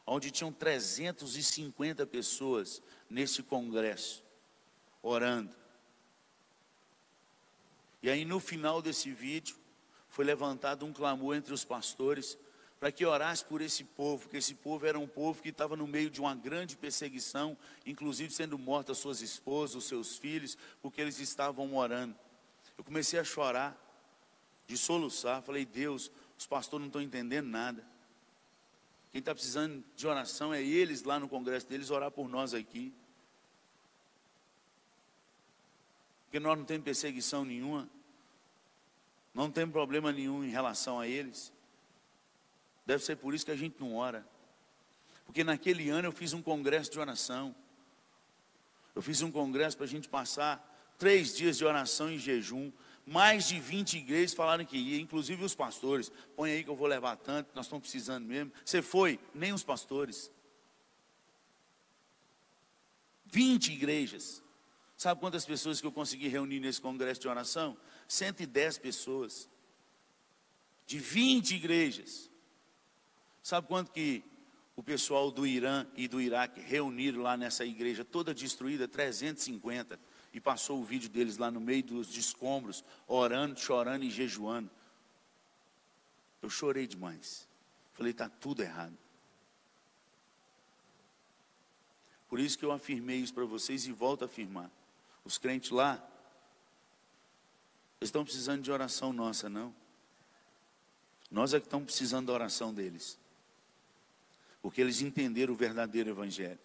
onde tinham 350 pessoas nesse congresso orando. E aí no final desse vídeo foi levantado um clamor entre os pastores para que orasse por esse povo, que esse povo era um povo que estava no meio de uma grande perseguição, inclusive sendo mortas suas esposas, os seus filhos, porque eles estavam orando. Eu comecei a chorar, de soluçar, falei, Deus, os pastores não estão entendendo nada. Quem está precisando de oração é eles lá no congresso deles orar por nós aqui. Porque nós não temos perseguição nenhuma, não temos problema nenhum em relação a eles. Deve ser por isso que a gente não ora. Porque naquele ano eu fiz um congresso de oração. Eu fiz um congresso para a gente passar três dias de oração e jejum. Mais de 20 igrejas falaram que ia, inclusive os pastores. Põe aí que eu vou levar tanto, nós estamos precisando mesmo. Você foi? Nem os pastores. 20 igrejas. Sabe quantas pessoas que eu consegui reunir nesse congresso de oração? 110 pessoas. De 20 igrejas. Sabe quanto que o pessoal do Irã e do Iraque reuniram lá nessa igreja toda destruída? 350. E passou o vídeo deles lá no meio dos escombros, orando, chorando e jejuando. Eu chorei demais. Falei, está tudo errado. Por isso que eu afirmei isso para vocês e volto a afirmar. Os crentes lá, eles estão precisando de oração nossa, não. Nós é que estamos precisando da oração deles porque eles entenderam o verdadeiro Evangelho.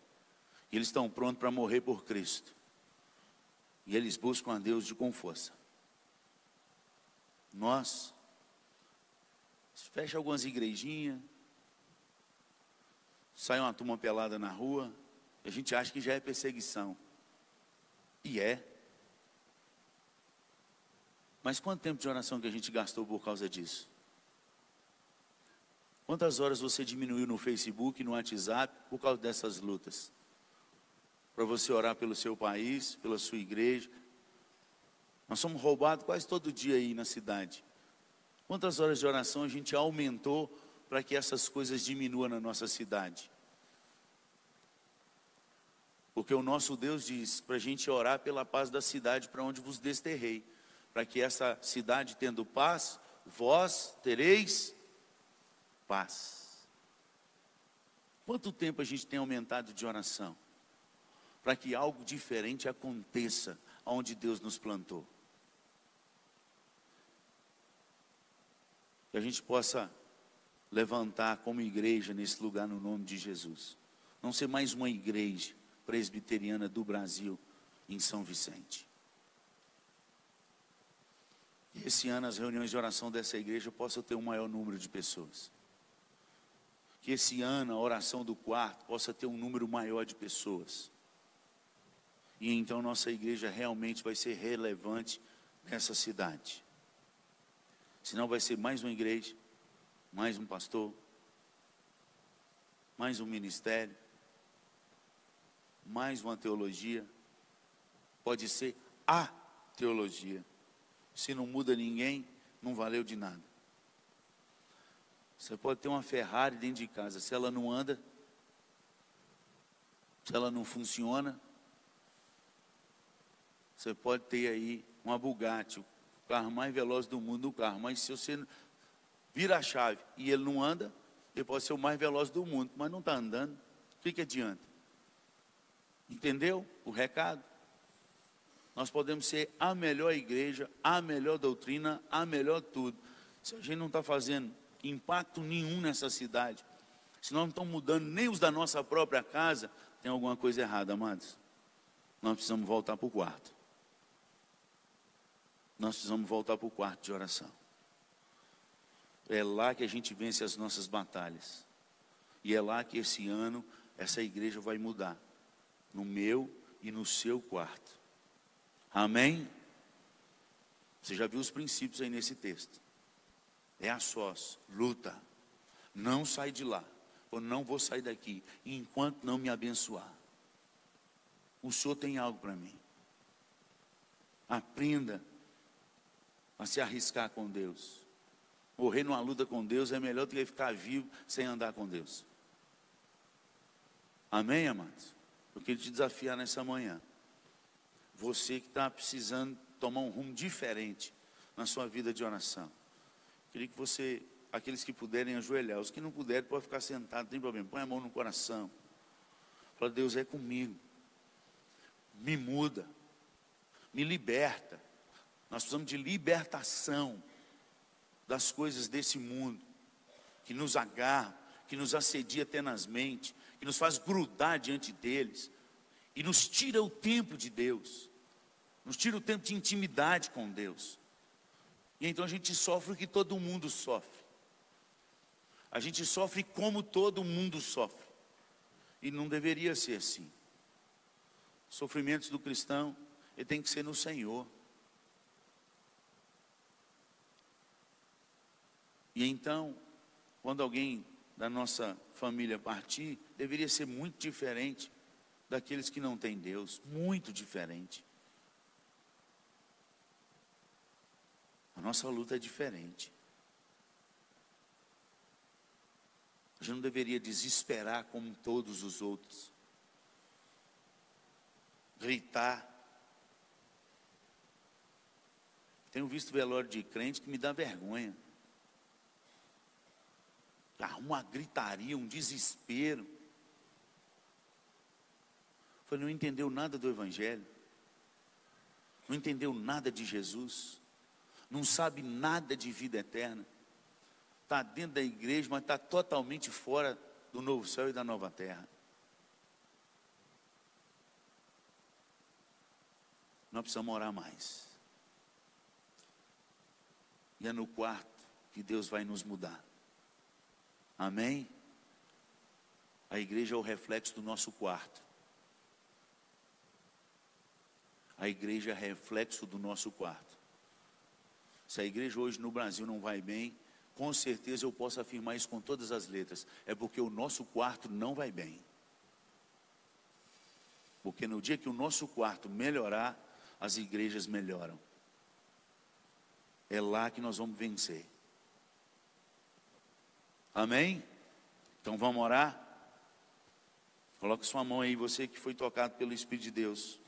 E eles estão prontos para morrer por Cristo. E eles buscam a Deus de com força. Nós, fecha algumas igrejinhas, sai uma turma pelada na rua, a gente acha que já é perseguição. E é. Mas quanto tempo de oração que a gente gastou por causa disso? Quantas horas você diminuiu no Facebook, no WhatsApp, por causa dessas lutas? Para você orar pelo seu país, pela sua igreja. Nós somos roubados quase todo dia aí na cidade. Quantas horas de oração a gente aumentou para que essas coisas diminuam na nossa cidade? Porque o nosso Deus diz para a gente orar pela paz da cidade para onde vos desterrei, para que essa cidade tendo paz, vós tereis paz. Quanto tempo a gente tem aumentado de oração? Para que algo diferente aconteça onde Deus nos plantou. Que a gente possa levantar como igreja nesse lugar no nome de Jesus. Não ser mais uma igreja presbiteriana do Brasil em São Vicente. Esse ano as reuniões de oração dessa igreja possam ter um maior número de pessoas que esse ano a oração do quarto possa ter um número maior de pessoas. E então nossa igreja realmente vai ser relevante nessa cidade. Senão vai ser mais uma igreja, mais um pastor, mais um ministério, mais uma teologia. Pode ser a teologia. Se não muda ninguém, não valeu de nada. Você pode ter uma Ferrari dentro de casa, se ela não anda, se ela não funciona, você pode ter aí uma Bugatti, o carro mais veloz do mundo, o carro, mas se você vira a chave e ele não anda, ele pode ser o mais veloz do mundo, mas não está andando, o que, que adianta? Entendeu o recado? Nós podemos ser a melhor igreja, a melhor doutrina, a melhor tudo. Se a gente não está fazendo impacto nenhum nessa cidade, se nós não estamos mudando nem os da nossa própria casa, tem alguma coisa errada, amados. Nós precisamos voltar para o quarto. Nós precisamos voltar para o quarto de oração. É lá que a gente vence as nossas batalhas. E é lá que esse ano essa igreja vai mudar. No meu e no seu quarto. Amém? Você já viu os princípios aí nesse texto. É a sós, luta. Não sai de lá. Ou não vou sair daqui enquanto não me abençoar. O Senhor tem algo para mim. Aprenda a se arriscar com Deus. Morrer numa luta com Deus é melhor do que ficar vivo sem andar com Deus. Amém, amados? Eu queria te desafiar nessa manhã. Você que está precisando tomar um rumo diferente na sua vida de oração. Queria que você, aqueles que puderem ajoelhar, os que não puderem, pode ficar sentado, não tem problema. Põe a mão no coração. Fala, Deus é comigo. Me muda. Me liberta. Nós precisamos de libertação das coisas desse mundo, que nos agarra, que nos assedia tenazmente, que nos faz grudar diante deles, e nos tira o tempo de Deus, nos tira o tempo de intimidade com Deus. E então a gente sofre o que todo mundo sofre. A gente sofre como todo mundo sofre. E não deveria ser assim. Sofrimentos do cristão, ele tem que ser no Senhor. E então, quando alguém da nossa família partir, deveria ser muito diferente daqueles que não têm Deus, muito diferente. A nossa luta é diferente. A gente não deveria desesperar como todos os outros. Gritar. Tenho visto velório de crente que me dá vergonha uma gritaria, um desespero. Foi, não entendeu nada do Evangelho, não entendeu nada de Jesus, não sabe nada de vida eterna, está dentro da igreja, mas está totalmente fora do novo céu e da nova terra. Nós precisamos orar mais. E é no quarto que Deus vai nos mudar. Amém? A igreja é o reflexo do nosso quarto. A igreja é reflexo do nosso quarto. Se a igreja hoje no Brasil não vai bem, com certeza eu posso afirmar isso com todas as letras. É porque o nosso quarto não vai bem. Porque no dia que o nosso quarto melhorar, as igrejas melhoram. É lá que nós vamos vencer. Amém? Então vamos orar? Coloque sua mão aí, você que foi tocado pelo Espírito de Deus.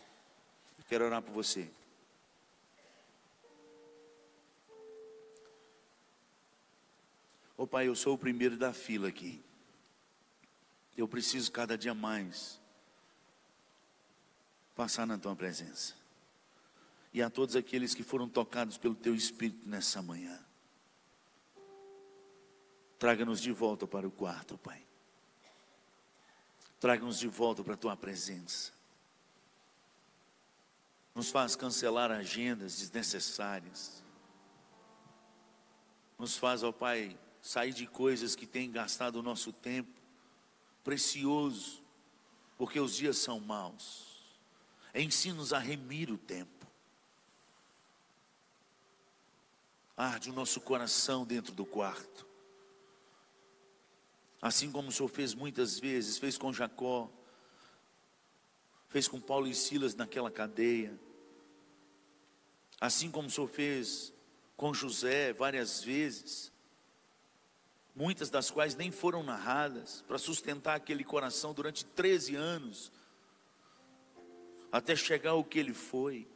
Eu quero orar por você. Ô oh, Pai, eu sou o primeiro da fila aqui. Eu preciso cada dia mais passar na tua presença. E a todos aqueles que foram tocados pelo teu Espírito nessa manhã. Traga-nos de volta para o quarto, Pai. Traga-nos de volta para a tua presença. Nos faz cancelar agendas desnecessárias. Nos faz, ó Pai, sair de coisas que têm gastado o nosso tempo precioso, porque os dias são maus. Ensina-nos a remir o tempo. Arde o nosso coração dentro do quarto. Assim como o Senhor fez muitas vezes, fez com Jacó, fez com Paulo e Silas naquela cadeia. Assim como o Senhor fez com José várias vezes, muitas das quais nem foram narradas, para sustentar aquele coração durante 13 anos, até chegar ao que ele foi.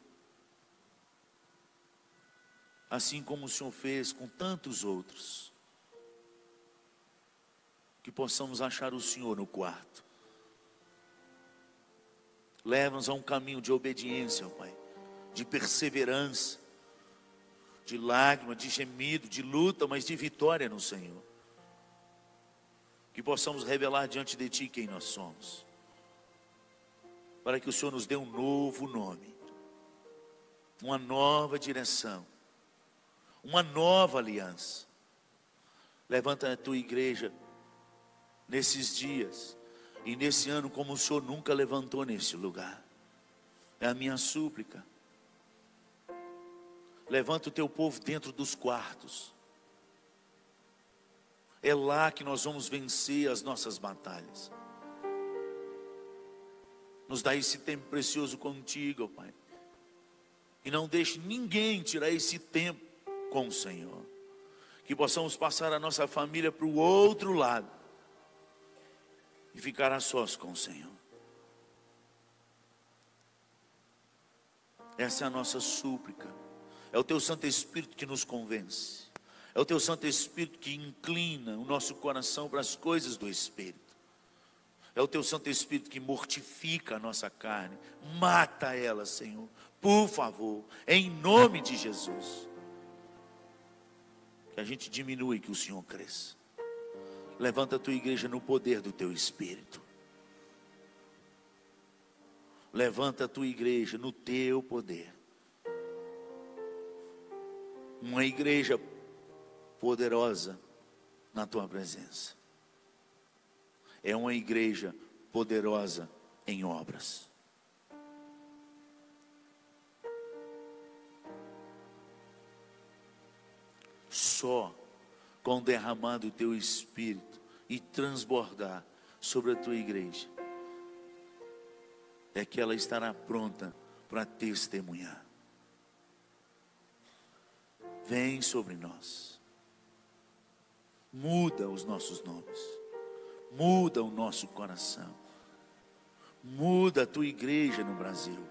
Assim como o Senhor fez com tantos outros que possamos achar o Senhor no quarto. Leva-nos a um caminho de obediência, Pai, de perseverança, de lágrima, de gemido, de luta, mas de vitória no Senhor. Que possamos revelar diante de Ti quem nós somos, para que o Senhor nos dê um novo nome, uma nova direção, uma nova aliança. Levanta a tua igreja nesses dias e nesse ano como o Senhor nunca levantou neste lugar. É a minha súplica. Levanta o teu povo dentro dos quartos. É lá que nós vamos vencer as nossas batalhas. Nos dá esse tempo precioso contigo, Pai. E não deixe ninguém tirar esse tempo com o Senhor. Que possamos passar a nossa família para o outro lado e ficar a sós com o Senhor. Essa é a nossa súplica. É o teu Santo Espírito que nos convence. É o teu Santo Espírito que inclina o nosso coração para as coisas do Espírito. É o teu Santo Espírito que mortifica a nossa carne. Mata ela, Senhor. Por favor, em nome de Jesus. Que a gente diminua e que o Senhor cresça. Levanta a tua igreja no poder do teu Espírito. Levanta a tua igreja no teu poder. Uma igreja poderosa na tua presença. É uma igreja poderosa em obras. Só com derramando o teu espírito e transbordar sobre a tua igreja, é que ela estará pronta para testemunhar. Vem sobre nós, muda os nossos nomes, muda o nosso coração, muda a tua igreja no Brasil,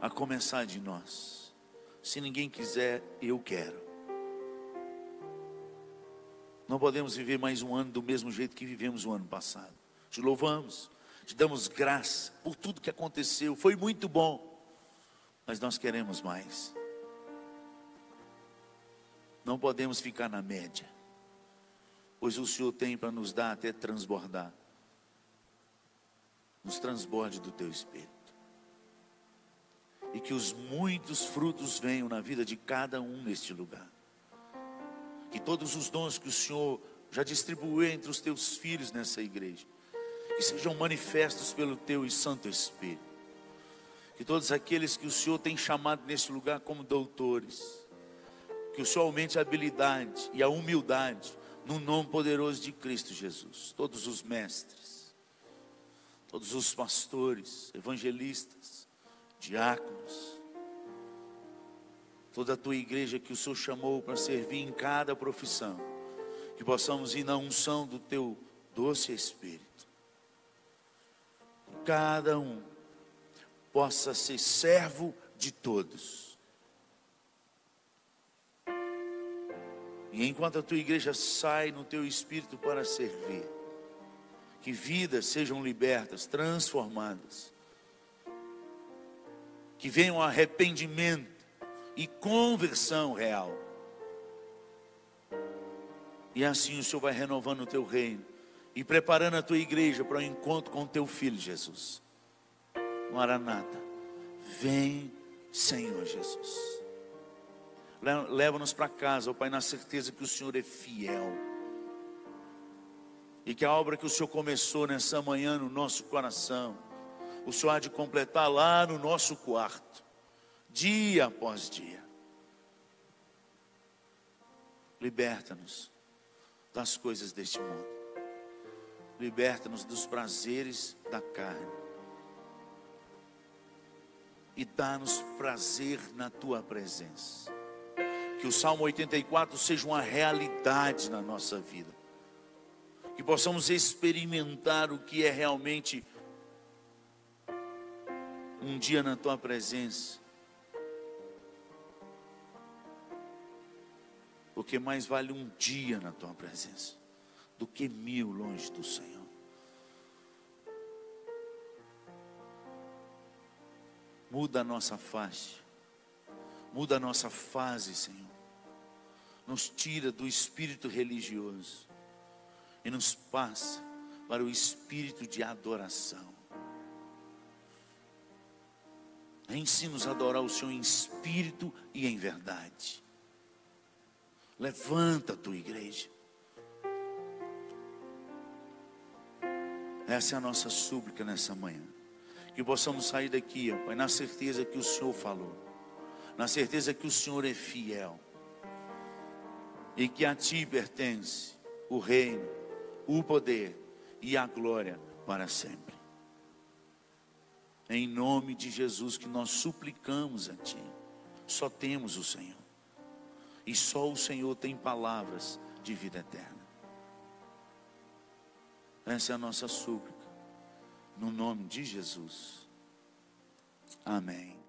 a começar de nós. Se ninguém quiser, eu quero. Não podemos viver mais um ano do mesmo jeito que vivemos o ano passado. Te louvamos, te damos graça por tudo que aconteceu. Foi muito bom, mas nós queremos mais. Não podemos ficar na média, pois o Senhor tem para nos dar até transbordar. Nos transborde do teu espírito. E que os muitos frutos venham na vida de cada um neste lugar que todos os dons que o Senhor já distribuiu entre os teus filhos nessa igreja, que sejam manifestos pelo teu e santo Espírito. Que todos aqueles que o Senhor tem chamado nesse lugar como doutores, que o Senhor aumente a habilidade e a humildade no nome poderoso de Cristo Jesus. Todos os mestres, todos os pastores, evangelistas, diáconos, toda a tua igreja que o Senhor chamou para servir em cada profissão, que possamos ir na unção do teu doce Espírito. Cada um possa ser servo de todos. E enquanto a tua igreja sai no teu espírito para servir, que vidas sejam libertas, transformadas, que venha um arrependimento e conversão real. E assim o Senhor vai renovando o teu reino e preparando a tua igreja para o encontro com o teu filho Jesus. Maranata, vem, Senhor Jesus. Leva-nos para casa, ó Pai, na certeza que o Senhor é fiel. E que a obra que o Senhor começou nessa manhã no nosso coração, o Senhor há de completar lá no nosso quarto dia após dia. Liberta-nos das coisas deste mundo. Liberta-nos dos prazeres da carne. E dá-nos prazer na tua presença. Que o Salmo 84 seja uma realidade na nossa vida. Que possamos experimentar o que é realmente um dia na tua presença Porque mais vale um dia na tua presença do que mil longe do Senhor. Muda a nossa face, muda a nossa fase, Senhor. Nos tira do espírito religioso e nos passa para o espírito de adoração. Ensina-nos a adorar o Senhor em espírito e em verdade. Levanta a tua igreja. Essa é a nossa súplica nessa manhã. Que possamos sair daqui, ó, Pai, na certeza que o Senhor falou, na certeza que o Senhor é fiel e que a Ti pertence o reino, o poder e a glória para sempre. Em nome de Jesus que nós suplicamos a Ti. Só temos o Senhor. E só o Senhor tem palavras de vida eterna. Essa é a nossa súplica. No nome de Jesus. Amém.